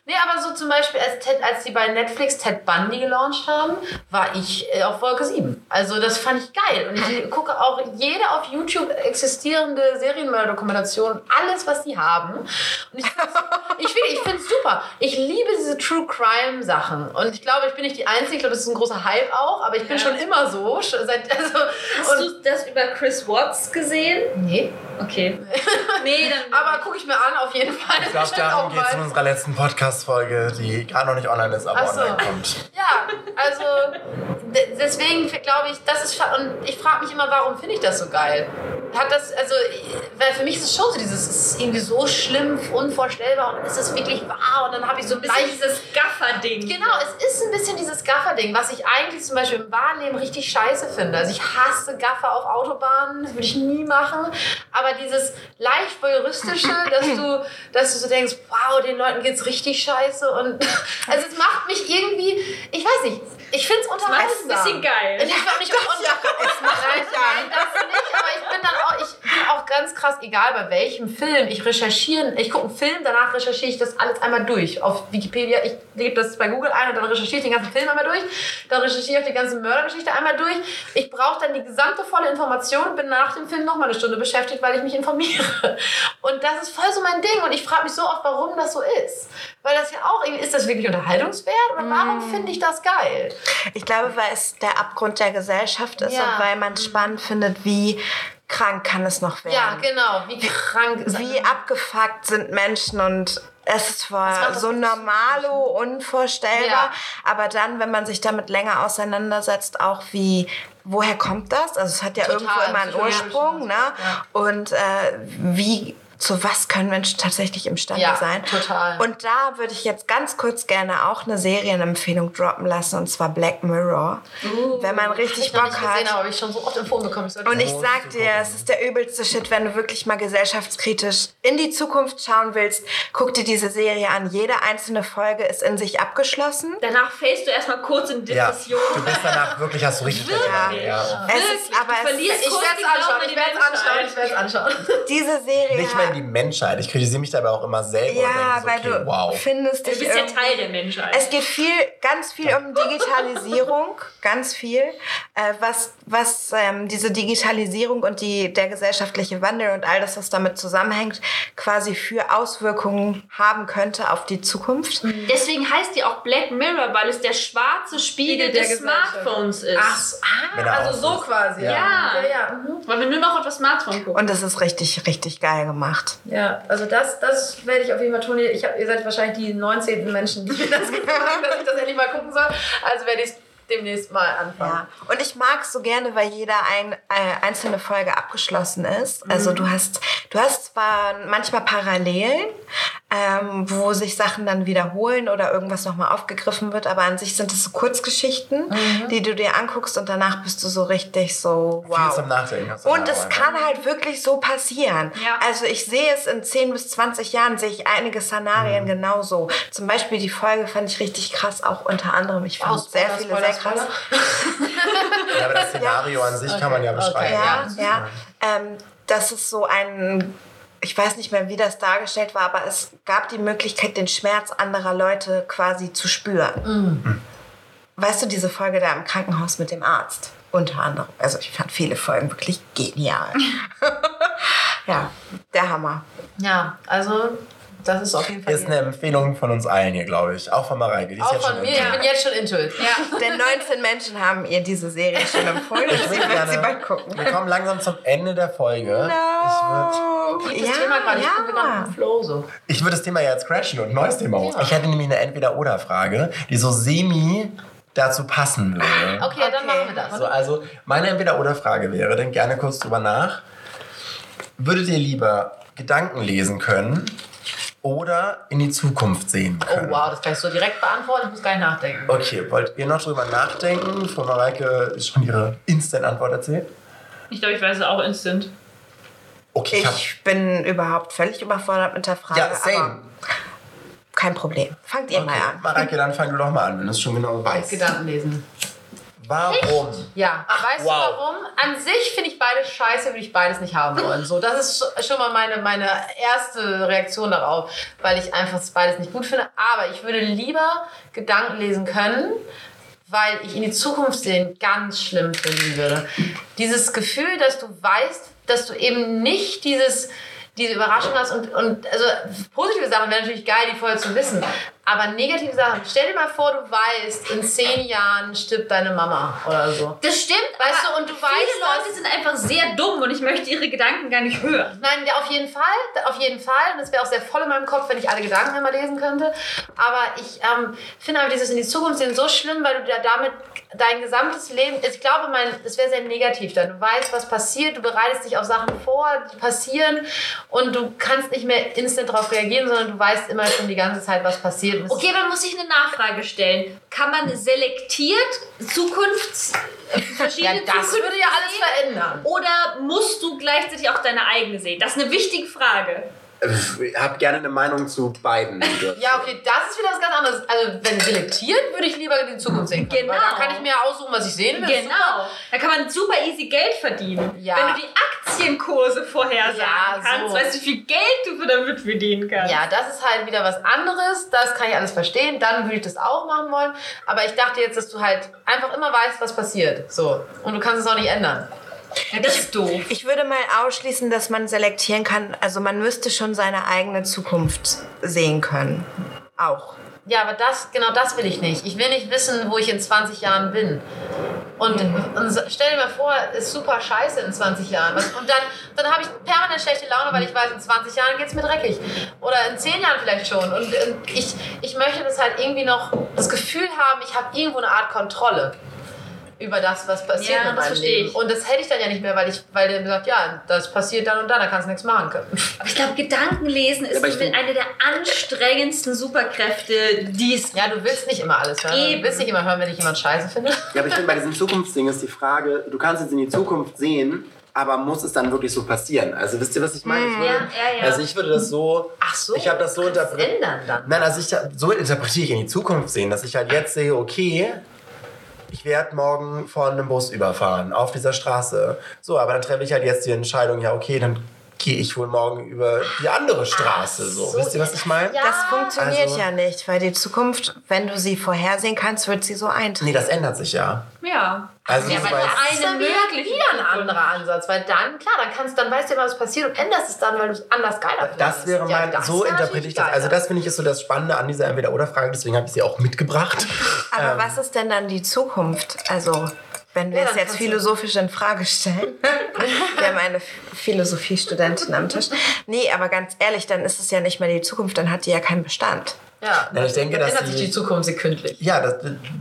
Nee, aber so zum Beispiel, als, Ted, als die bei Netflix Ted Bundy gelauncht haben, war ich äh, auf Wolke 7. Also das fand ich geil. Und ich gucke auch jede auf YouTube existierende Serienmörder-Dokumentation, alles, was die haben. Und ich ich finde ich finde es super. Ich liebe diese True Crime Sachen. Und ich glaube, ich bin nicht die Einzige. Ich glaube, das ist ein großer Hype auch. Aber ich bin Ja. schon immer so. Schon Seit, also, Hast du das über Chris Watts gesehen? nee. Okay. <laughs> Nee, dann. Aber gucke ich mir an, auf jeden Fall. Ich glaube, <laughs> darum geht es in unserer letzten Podcast-Folge, die gerade noch nicht online ist, aber Ach so. online kommt. Ja, also de- deswegen glaube ich, das ist und ich frage mich immer, warum finde ich das so geil? Hat das also, weil für mich ist es schon so dieses, es ist irgendwie so schlimm, unvorstellbar und ist es wirklich wahr und dann habe ich so ein bisschen bisschen dieses Gaffer-Ding. Genau, es ist ein bisschen dieses Gaffer-Ding, was ich eigentlich zum Beispiel im Wahrleben richtig scheiße finde. Also ich hasse Gaffer auf Autobahnen, das würde ich nie machen. Aber dieses leicht voyeuristische, <clears throat> dass du, dass du so denkst, wow, den Leuten geht's richtig scheiße und <laughs> also es macht mich irgendwie, ich weiß nicht, ich finde es unterhaltsam. es ein bisschen geil. Ich war nicht es macht nein, nein, das nicht, aber ich bin dann auch, ich bin auch ganz krass, egal bei welchem Film, ich recherchiere, ich gucke einen Film, danach recherchiere ich das alles einmal durch. Auf Wikipedia, ich gebe das bei Google ein und dann recherchiere ich den ganzen Film einmal durch, dann recherchiere ich auch die ganze Mördergeschichte einmal durch. Ich brauche dann die gesamte volle Information und bin nach dem Film nochmal eine Stunde beschäftigt, weil ich mich informiere. Und das ist voll so mein Ding und ich frage mich so oft, warum das so ist. Weil das ja auch, ist das wirklich unterhaltungswert oder warum finde ich das geil? Ich glaube, weil es der Abgrund der Gesellschaft ist Ja. und weil man spannend findet, wie krank kann es noch werden. Ja, genau, wie krank Wie abgefuckt sind Menschen und es ist zwar so normalo, unvorstellbar, Ja. aber dann, wenn man sich damit länger auseinandersetzt, auch wie, woher kommt das? Also es hat ja Total, irgendwo immer einen Ursprung, ne? ja. Und äh, wie, zu was können Menschen tatsächlich imstande Ja, sein? total. Und da würde ich jetzt ganz kurz gerne auch eine Serienempfehlung droppen lassen, und zwar Black Mirror. wenn man richtig ich noch Bock nicht hat. gesehen, aber habe ich schon so oft empfohlen bekommen. Ich Und ich Muss sag dir, es ist der übelste Shit, wenn du wirklich mal gesellschaftskritisch in die Zukunft schauen willst. Guck dir diese Serie an. Jede einzelne Folge ist in sich abgeschlossen. Danach fällst du erstmal kurz in Ja, Depression. du bist danach wirklich, hast du richtig Wirklich? Ja. Es ist, aber Du verlierst es, ich werde es anschauen, ich werde es anschauen, ich werde es anschauen. diese Serie. Nicht mal die Menschheit. Ich kritisiere mich dabei auch immer selber. ja, so, weil okay, du wow. findest Du bist ja irgendwie- Teil der Menschheit. Es geht viel, ganz viel um Digitalisierung, <laughs> ganz viel, äh, was, was ähm, diese Digitalisierung und die, der gesellschaftliche Wandel und all das, was damit zusammenhängt, quasi für Auswirkungen haben könnte auf die Zukunft. Deswegen heißt die auch Black Mirror, weil es der schwarze Spiegel, der des. Smartphones ist. Ach, ah, er also so quasi. Ja. ja, ja. mhm. Weil wir nur noch auf das Smartphone gucken. Und das ist richtig, richtig geil gemacht. Ja, also das, das werde ich auf jeden Fall tun. Ich hab, ihr seid wahrscheinlich die 19. Menschen, die mir das <laughs> gesagt haben, dass ich das endlich mal gucken soll. Also werde ich es demnächst mal anfangen. Ja, und ich mag es so gerne, weil jeder ein, äh, einzelne Folge abgeschlossen ist. Also du hast, du hast zwar manchmal Parallelen, ähm, wo sich Sachen dann wiederholen oder irgendwas nochmal aufgegriffen wird, aber an sich sind es so Kurzgeschichten, die du dir anguckst und danach bist du so richtig so, Viel zum wow. Nachdenken. hast du Und es auch kann halt wirklich so passieren. Ja. Also ich sehe es in 10 bis 20 Jahren, sehe ich einige Mhm. Szenarien genauso. Zum Beispiel die Folge fand ich richtig krass, auch unter anderem. Ich fand Oh, sehr Spoiler, viele Spoiler, sehr krass. <laughs> Ja, aber das Szenario an sich kann man ja Okay, beschreiben. okay. Ja, ja. Ähm, das ist so ein ich weiß nicht mehr, wie das dargestellt war, aber es gab die Möglichkeit, den Schmerz anderer Leute quasi zu spüren. Weißt du, diese Folge da im Krankenhaus mit dem Arzt? Unter anderem. Also ich fand viele Folgen wirklich genial. <laughs> ja, der Hammer. Ja, also das ist auf jeden Fall. Ist eine Empfehlung von uns allen hier, glaube ich. Auch von Mareike. Die ist auch jetzt von schon mir, im- ich bin jetzt schon into it. Ja. Denn 19 Menschen haben ihr diese Serie schon empfohlen Ich würde wird sie gerne- bald gucken. Wir kommen langsam zum Ende der Folge. No. Das Thema gerade, ich bin genau im Flow so. Ich, ich würde das Thema jetzt crashen und ein neues Thema hoch. Ja. Ich hätte nämlich eine Entweder-Oder-Frage, die so semi dazu passen würde. Okay, ja, dann Okay. machen wir das. So, also meine Entweder-Oder-Frage wäre, denk gerne kurz drüber nach. Würdet ihr lieber Gedanken lesen können oder in die Zukunft sehen Oh können? wow, das kann ich so direkt beantworten, ich muss gar nicht nachdenken. Okay, wollt ihr noch drüber nachdenken? Frau Mareike ist schon ihre Instant-Antwort erzählt. Ich glaube, ich weiß es auch instant. Okay, ich, Ich bin überhaupt völlig überfordert mit der Frage. Ja, same. Aber kein Problem. Fangt ihr mal okay. an. Mareike, dann fang du doch mal an, wenn du es schon genau weißt. Gedanken lesen. Warum? Ja, weißt wow. du warum? An sich finde ich beides scheiße, würde ich beides nicht haben wollen. So, das ist sch- schon mal meine, meine erste Reaktion darauf, weil ich einfach beides nicht gut finde. Aber ich würde lieber Gedanken lesen können, weil ich in die Zukunft sehen ganz schlimm finden würde. Dieses Gefühl, dass du weißt, dass du eben nicht dieses diese Überraschung hast und, und also positive Sachen wären natürlich geil, die vorher zu wissen. Aber negative Sachen, stell dir mal vor, du weißt, in zehn Jahren stirbt deine Mama oder so. Das stimmt, Weißt aber du, und du viele weißt, Leute sind einfach sehr dumm und ich möchte ihre Gedanken gar nicht hören. Nein, auf jeden Fall, auf jeden Fall. Und das wäre auch sehr voll in meinem Kopf, wenn ich alle Gedanken einmal lesen könnte. Aber ich ähm, finde aber dieses in die Zukunft sehen so schlimm, weil du ja damit dein gesamtes Leben, ich glaube, mein, es wäre sehr negativ dann. Du weißt, was passiert, du bereitest dich auf Sachen vor, die passieren und du kannst nicht mehr instant darauf reagieren, sondern du weißt immer schon die ganze Zeit, was passiert. Und Okay, dann muss ich eine Nachfrage stellen. Kann man selektiert Zukunfts... äh, ja, verschiedene das würde ja alles verändern. Oder musst du gleichzeitig auch deine eigene sehen? Das ist eine wichtige Frage. Ich habe gerne eine Meinung zu beiden. Ja, okay, das ist wieder was ganz anderes. Also, wenn selektiert, würde ich lieber in die Zukunft sehen. Genau. Weil da kann ich mir ja aussuchen, was ich sehen will. Genau. Da kann man super easy Geld verdienen. Ja. Wenn du die Aktienkurse vorhersagen Ja, so. kannst, weißt du, wie viel Geld du damit verdienen kannst. Ja, das ist halt wieder was anderes. Das kann ich alles verstehen. Dann würde ich das auch machen wollen. Aber ich dachte jetzt, dass du halt einfach immer weißt, was passiert. So. Und du kannst es auch nicht ändern. Ja, das ist doof. Ich würde mal ausschließen, dass man selektieren kann. Also man müsste schon seine eigene Zukunft sehen können. Auch. Ja, aber das, genau das will ich nicht. Ich will nicht wissen, wo ich in 20 Jahren bin. Und, und stell dir mal vor, ist super scheiße in 20 Jahren. Und dann, dann habe ich permanent schlechte Laune, weil ich weiß, in 20 Jahren geht es mir dreckig. Oder in 10 Jahren vielleicht schon. Und, und ich, ich möchte das halt irgendwie noch, das Gefühl haben, ich habe irgendwo eine Art Kontrolle über das, was passiert Ja, in meinem verstehe Leben. ich. Und das hätte ich dann ja nicht mehr, weil ich, weil der sagt, ja, das passiert dann und dann, da kannst du nichts machen können. Aber ich glaube, Gedankenlesen ist eine der anstrengendsten Superkräfte, die es Ja, du willst nicht immer alles hören. Eben. Du willst nicht immer hören, wenn ich jemand scheiße finde. Ja, aber ich finde, bei diesem Zukunftsding ist die Frage, du kannst jetzt in die Zukunft sehen, aber muss es dann wirklich so passieren? Also wisst ihr, was ich meine? Ich würde, Ja, ja, ja. Also ich würde das so... Ach so, Ich habe das so interpretiert. ändern dann. Nein, also ich, so interpretiere ich in die Zukunft sehen, dass ich halt jetzt sehe, okay, ich werde morgen von einem Bus überfahren auf dieser Straße. So, aber dann treffe ich halt jetzt die Entscheidung, ja, okay, dann gehe ich wohl morgen über die andere Straße. So. so, Wisst ihr, was ich meine? Ja. Das funktioniert also- ja nicht, weil die Zukunft, wenn du sie vorhersehen kannst, wird sie so eintreten. Nee, das ändert sich ja. Ja. Also Ja, Das ist dann wieder, ein anderer Ansatz, weil dann, klar, dann kannst dann weißt du ja, was passiert und änderst es dann, weil du es anders geiler findest. das wäre Ja, mein, das so interpretiere ich das. geiler. Also das finde ich ist so das Spannende an dieser Entweder-Oder-Frage, deswegen habe ich sie auch mitgebracht. <laughs> Aber was ist denn dann die Zukunft? Also, wenn wir Ja, es jetzt philosophisch in Frage stellen. wir haben eine Philosophiestudentin am Tisch. Nee, aber ganz ehrlich, dann ist es ja nicht mehr die Zukunft, dann hat die ja keinen Bestand. ja, Nein, ich denke, dann dass ändert sich die- die Zukunft sekündlich. Ja, das,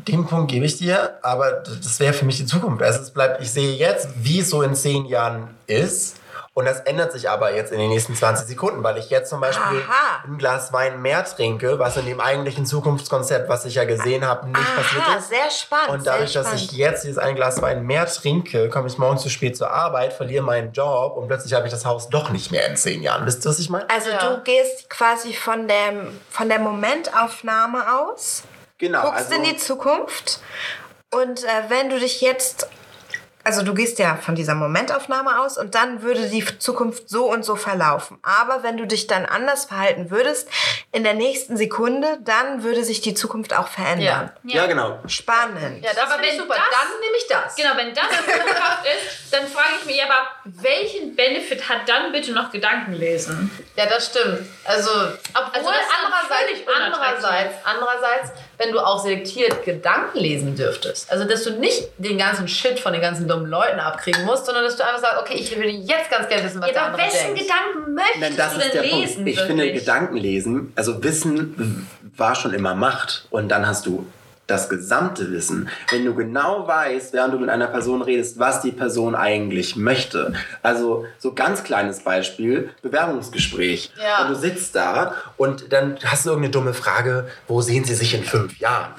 den Punkt gebe ich dir, aber das wäre für mich die Zukunft. Also es bleibt, ich sehe jetzt, wie es so in zehn Jahren ist. Und das ändert sich aber jetzt in den nächsten 20 Sekunden, weil ich jetzt zum Beispiel Aha. ein Glas Wein mehr trinke, was in dem eigentlichen Zukunftskonzept, was ich ja gesehen habe, nicht Aha, passiert ist. sehr spannend. Und dadurch, sehr dass ich spannend. jetzt dieses ein Glas Wein mehr trinke, komme ich morgen zu spät zur Arbeit, verliere meinen Job und plötzlich habe ich das Haus doch nicht mehr in zehn Jahren. Wisst ihr, was ich meine? Also Ja. du gehst quasi von der, von der Momentaufnahme aus, Genau. guckst in die Zukunft und äh, wenn du dich jetzt also du gehst ja von dieser Momentaufnahme aus und dann würde die Zukunft so und so verlaufen. Aber wenn du dich dann anders verhalten würdest, in der nächsten Sekunde, dann würde sich die Zukunft auch verändern. Ja, genau. Spannend. Ja, das Aber wenn super. das- Dann nehme ich das. Genau, wenn das Zukunft ist, dann frage ich mich ja aber, welchen Benefit hat dann bitte noch Gedankenlesen? Ja, das stimmt. Also, obwohl Also das ist dann andererseits, andererseits, andererseits, wenn du auch selektiert Gedanken lesen dürftest, also dass du nicht den ganzen Shit von den ganzen dummen Leuten abkriegen musst, sondern dass du einfach sagst, okay, ich will jetzt ganz gerne wissen, was Ja, der aber andere wessen denkt. Gedanken möchtest Nein, das du ist denn der lesen? Punkt. Ich wirklich? finde Gedankenlesen, also Wissen war schon immer Macht und dann hast du das gesamte Wissen. Wenn du genau weißt, während du mit einer Person redest, was die Person eigentlich möchte. Also so ganz kleines Beispiel, Bewerbungsgespräch. Ja. Und du sitzt da und dann hast du irgendeine dumme Frage, wo sehen sie sich in fünf Jahren?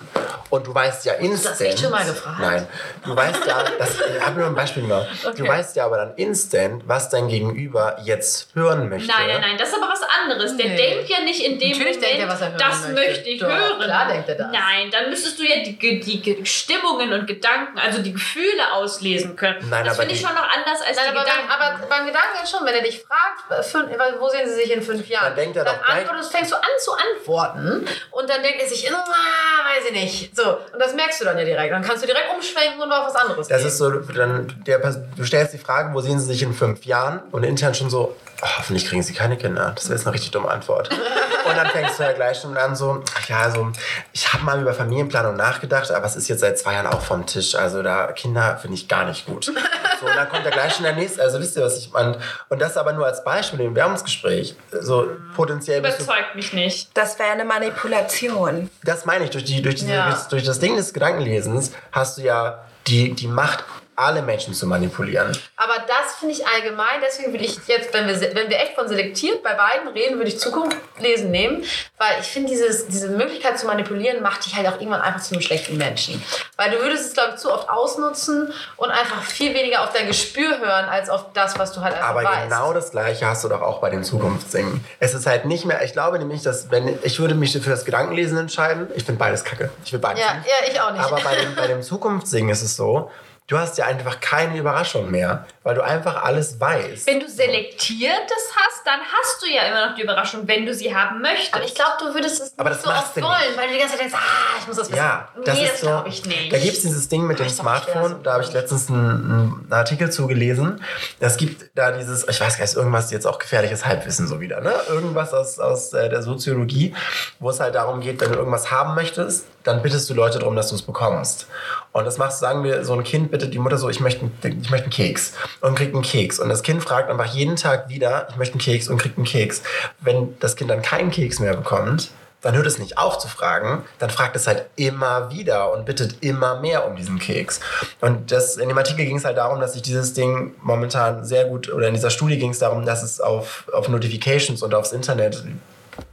Und du weißt ja instant... das echt schon mal gefragt? Nein. Du weißt ja, das, ich habe nur ein Beispiel gemacht. Du Okay. weißt ja aber dann instant, was dein Gegenüber jetzt hören möchte. Nein, nein, nein, das ist aber was anderes. Der Nee. denkt ja nicht in dem Natürlich Moment, denkt er, was er hören das möchte. möchte ich Doch, hören. klar denkt er das. Nein, dann müsstest du ja die, die Ge- Stimmungen und Gedanken, also die Gefühle auslesen können. Nein, das finde ich schon noch anders als Nein, die aber, Gedanken. beim, aber beim Gedanken schon, wenn er dich fragt, äh, fün- wo sehen sie sich in fünf Jahren, Dann denkt er dann doch antwortest, fängst du an zu antworten und dann denkt er sich, "Ah, weiß ich nicht. So, und das merkst du dann ja direkt. Dann kannst du direkt umschwenken und auf was anderes Das gehen. ist so, dann der, du stellst die Frage, wo sehen sie sich in fünf Jahren? Und intern schon so, oh, hoffentlich kriegen sie keine Kinder. Das wäre jetzt eine richtig dumme Antwort. <laughs> Und dann fängst du ja gleich schon an so, ach ja, also ich habe mal über Familienplanung nachgedacht, aber es ist jetzt seit zwei Jahren auch vom Tisch. Also da Kinder finde ich gar nicht gut. So, und dann kommt ja gleich schon der nächste. Also wisst ihr, was ich meine? Und das aber nur als Beispiel im Werbungsgespräch. So potenziell Überzeugt mich nicht. Das wäre eine Manipulation. das meine ich, durch, die, durch, diese, Ja. durch, durch das Ding des Gedankenlesens hast du ja die, die Macht, alle Menschen zu manipulieren. Aber das finde ich allgemein, deswegen würde ich jetzt, wenn wir, wenn wir echt von selektiert bei beiden reden, würde ich Zukunft lesen nehmen, weil ich finde, diese Möglichkeit zu manipulieren macht dich halt auch irgendwann einfach zu einem schlechten Menschen. Weil du würdest es, glaube ich, zu oft ausnutzen und einfach viel weniger auf dein Gespür hören, als auf das, was du halt einfach Aber weißt. genau das Gleiche hast du doch auch bei den Zukunftssingen. Es ist halt nicht mehr, ich glaube nämlich, dass wenn, ich würde mich für das Gedankenlesen entscheiden. Ich finde beides kacke. Ich will beides Ja, nicht. ja, ich auch nicht. Aber bei dem, bei dem <laughs> Zukunftssingen ist es so, du hast ja einfach keine Überraschung mehr, weil du einfach alles weißt. Wenn du Selektiertes hast, dann hast du ja immer noch die Überraschung, wenn du sie haben möchtest. aber ich glaube, du würdest es Aber nicht das so oft wollen, nicht. weil du die ganze Zeit denkst, ah, ich muss das wissen. Ja, das Nee, ist das so. glaub ich nicht. Da gibt es dieses Ding mit dem doch schwer, Smartphone. Da habe ich letztens einen, einen Artikel zugelesen. Es gibt da dieses, ich weiß gar nicht, irgendwas jetzt auch gefährliches Halbwissen so wieder, ne? Irgendwas aus, aus äh, der Soziologie, wo es halt darum geht, wenn du irgendwas haben möchtest, dann bittest du Leute darum, dass du es bekommst. Und das machst, sagen wir, so ein Kind bittet die Mutter so, ich möchte, ich möchte einen Keks und kriegt einen Keks. Und das Kind fragt einfach jeden Tag wieder, ich möchte einen Keks und kriegt einen Keks. Wenn das Kind dann keinen Keks mehr bekommt, dann hört es nicht auf zu fragen, dann fragt es halt immer wieder und bittet immer mehr um diesen Keks. Und das, in dem Artikel ging es halt darum, dass sich dieses Ding momentan sehr gut, oder in dieser Studie ging es darum, dass es auf, auf Notifications und aufs Internet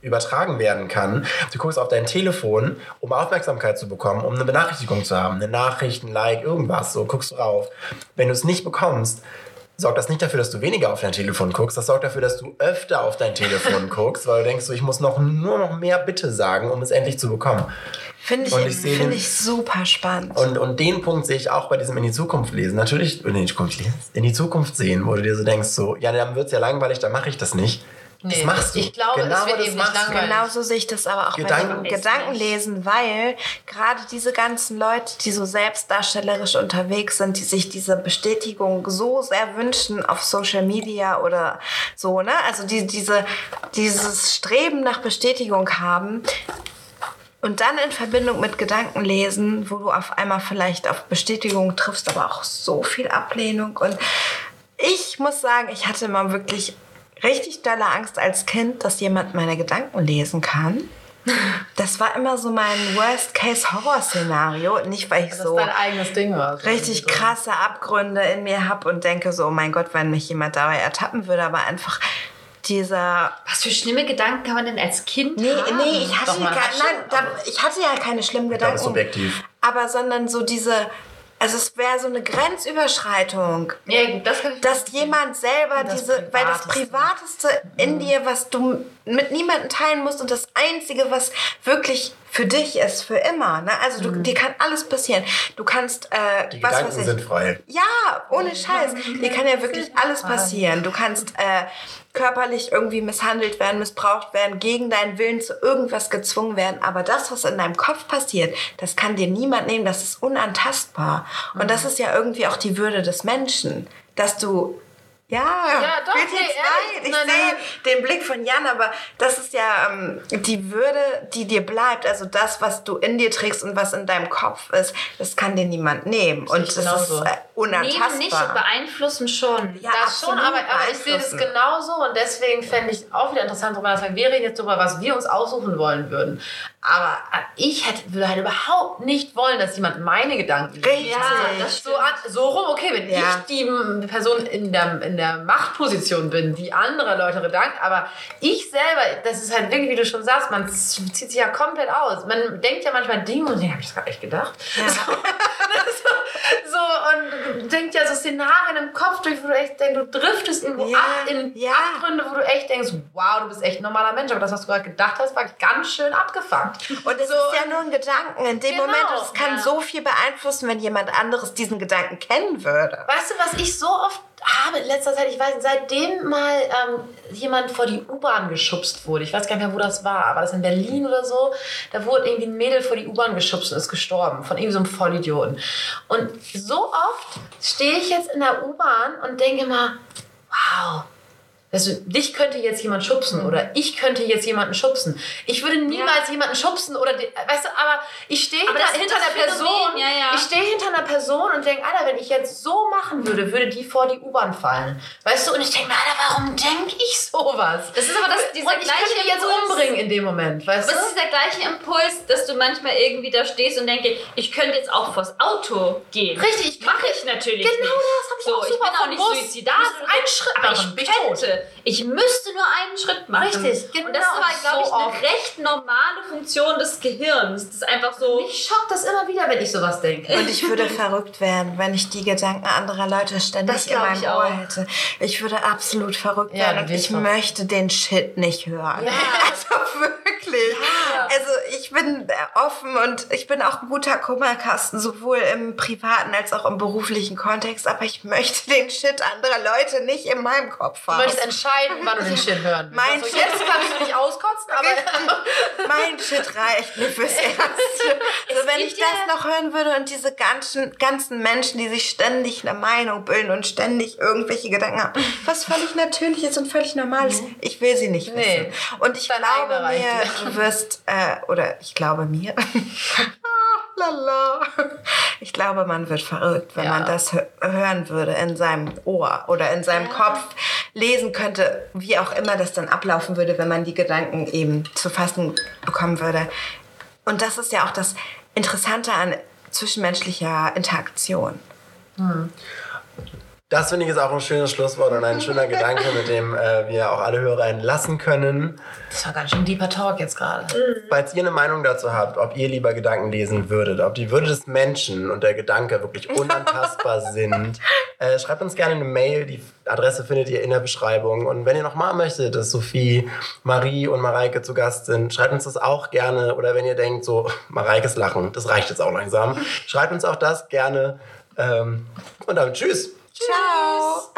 übertragen werden kann. Du guckst auf dein Telefon, um Aufmerksamkeit zu bekommen, um eine Benachrichtigung zu haben, eine Nachricht, ein Like, irgendwas, so guckst du rauf. Wenn du es nicht bekommst, sorgt das nicht dafür, dass du weniger auf dein Telefon guckst, das sorgt dafür, dass du öfter auf dein Telefon <laughs> guckst, weil du denkst, so, ich muss noch, nur noch mehr Bitte sagen, um es endlich zu bekommen. Finde Und ich, ich sehe find den- ich super spannend. Und, und den Punkt sehe ich auch bei diesem in die Zukunft lesen. Natürlich, in die Zukunft lesen, in die Zukunft sehen, wo du dir so denkst, so, ja, dann wird es ja langweilig, dann mache ich das nicht. Das Nee, machst du. ich glaube, es wird das eben nicht langweilig. Genauso sehe ich das aber auch bei Gedanken- dem Gedankenlesen, weil gerade diese ganzen Leute, die so selbstdarstellerisch unterwegs sind, die sich diese Bestätigung so sehr wünschen auf Social Media oder so, ne? Also die, diese, dieses Streben nach Bestätigung haben. Und dann in Verbindung mit Gedankenlesen, wo du auf einmal vielleicht auf Bestätigung triffst, aber auch so viel Ablehnung. Und ich muss sagen, ich hatte immer wirklich richtig dolle Angst als Kind, dass jemand meine Gedanken lesen kann. Das war immer so mein Worst-Case-Horror-Szenario. Nicht, weil ich Das so dein eigenes Ding war. richtig so. krasse Abgründe in mir habe und denke so, oh mein Gott, wenn mich jemand dabei ertappen würde, aber einfach dieser Was für schlimme Gedanken kann man denn als Kind Nee, haben? nee, ich hatte, Doch, gar, nein, da, ich hatte ja keine schlimmen Gedanken. es ist subjektiv. Aber sondern so diese, also es wäre so eine Grenzüberschreitung. Ja, gut, das kann ich Dass jemand selber Das diese, weil das Privateste. Privateste in dir, was du mit niemandem teilen musst und das Einzige, was wirklich für dich ist, für immer. Ne? Also du, dir kann alles passieren. Du kannst, äh, Die was Gedanken weiß ich. sind frei. Ja, ohne Scheiß. Dir kann ja wirklich alles passieren. Du kannst äh, körperlich irgendwie misshandelt werden, missbraucht werden, gegen deinen Willen zu irgendwas gezwungen werden. Aber das, was in deinem Kopf passiert, das kann dir niemand nehmen. Das ist unantastbar. Und das ist ja irgendwie auch die Würde des Menschen, dass du ja, Ja, doch, wird nee, jetzt ehrlich. leid. Ich Nein, sehe nein. den Blick von Jan, aber das ist ja ähm, die Würde, die dir bleibt. Also das, was du in dir trägst und was in deinem Kopf ist, das kann dir niemand nehmen. Und ich das genauso. ist äh, unantastbar. Nehmen nicht, beeinflussen schon. Ja, das schon, aber, aber ich sehe das genauso und deswegen fände ich auch wieder interessant darüber. Wir reden jetzt darüber, was wir uns aussuchen wollen würden. Aber äh, ich hätte, würde halt überhaupt nicht wollen, dass jemand meine Gedanken. Richtig. Ja, das So, an, so rum, okay, wenn Ja. ich die Person in der, in der Machtposition bin, die andere Leute Gedanken, aber ich selber, das ist halt wirklich, wie du schon sagst, man zieht sich ja komplett aus. Man denkt ja manchmal Dinge und denkt, habe ich das gerade echt gedacht? <laughs> So, so, und denkt ja so Szenarien im Kopf durch, wo du echt denkst, du driftest irgendwo Ja, ab in ja. Abgründe, wo du echt denkst, wow, du bist echt ein normaler Mensch, aber das, was du gerade gedacht hast, war ganz schön abgefuckt. Und es So, ist ja nur ein Gedanken. In dem Genau, Moment, und es kann ja. so viel beeinflussen, wenn jemand anderes diesen Gedanken kennen würde. Weißt du, was ich so oft habe in letzter Zeit, ich weiß, nicht, seitdem mal ähm, jemand vor die U-Bahn geschubst wurde, ich weiß gar nicht mehr, wo das war, aber das in Berlin oder so, da wurde irgendwie ein Mädel vor die U-Bahn geschubst und ist gestorben von irgendeinem so einem Vollidioten. Und so oft stehe ich jetzt in der U-Bahn und denke mal, wow, also, dich könnte jetzt jemand schubsen oder ich könnte jetzt jemanden schubsen. Ich würde niemals jemanden schubsen oder, weißt du, aber ich stehe hinter, das hinter das der Person. Ja, ja. Ich stehe hinter einer Person und denke, Alter, wenn ich jetzt so machen würde, würde die vor die U-Bahn fallen. Weißt du, und ich denke mir, Alter, warum denke ich sowas? Das ist aber das, dieser und ich gleiche könnte die jetzt Impuls. umbringen in dem Moment, weißt Aber du? es ist dieser gleiche Impuls, dass du manchmal irgendwie da stehst und denke, ich könnte jetzt auch vors Auto gehen. Richtig, ich mache ich natürlich Genau nicht. das hab ich so, auch ich super bin auch nicht Bus. suizidal. So, Schritt aber ich bin ich tot. Könnte. Ich müsste nur einen Schritt machen. Richtig, Und das ist genau, aber, glaube ich, so eine oft. recht normale Funktion des Gehirns. Das ist einfach so. Mich schockt das immer wieder, wenn ich sowas denke. Und ich würde verrückt werden, wenn ich die Gedanken anderer Leute ständig Das in meinem ich Ohr auch. hätte. Ich würde absolut verrückt Ja, werden und ich verrückt. möchte den Shit nicht hören. Ja. <laughs> Also wirklich. Also ich bin äh, offen und ich bin auch ein guter Kummerkasten, sowohl im privaten als auch im beruflichen Kontext, aber ich möchte den Shit anderer Leute nicht in meinem Kopf Du haben. möchtest entscheiden, wann du den Shit hören willst. Mein also, Shit- jetzt kannst du dich auskotzen, aber mein Shit reicht mir fürs <laughs> Erste. Also wenn ich das noch hören würde und diese ganzen, ganzen Menschen, die sich ständig eine Meinung bilden und ständig irgendwelche Gedanken haben, was völlig natürlich ist und völlig normal ist, ich will sie nicht wissen. Nee. Und ich Dein glaube mir, du wirst, äh, oder ich glaube mir, <laughs> lala. <laughs> Ich glaube, man wird verrückt, wenn Ja. man das hö hören würde in seinem Ohr oder in seinem Kopf lesen könnte, wie auch immer das dann ablaufen würde, wenn man die Gedanken eben zu fassen bekommen würde. Und das ist ja auch das Interessante an zwischenmenschlicher Interaktion. Das finde ich ist auch ein schönes Schlusswort und ein schöner Gedanke, <laughs> mit dem äh, wir auch alle Hörer entlassen können. Das war ganz schön deeper Talk jetzt gerade. Falls ihr eine Meinung dazu habt, ob ihr lieber Gedanken lesen würdet, ob die Würde des Menschen und der Gedanke wirklich <laughs> unantastbar sind, äh, schreibt uns gerne eine Mail. Die Adresse findet ihr in der Beschreibung. Und wenn ihr nochmal möchtet, dass Sophie, Marie und Mareike zu Gast sind, schreibt uns das auch gerne. Oder wenn ihr denkt, so, <laughs> Mareikes Lachen, das reicht jetzt auch langsam, schreibt uns auch das gerne. Ähm, und damit tschüss. Ciao!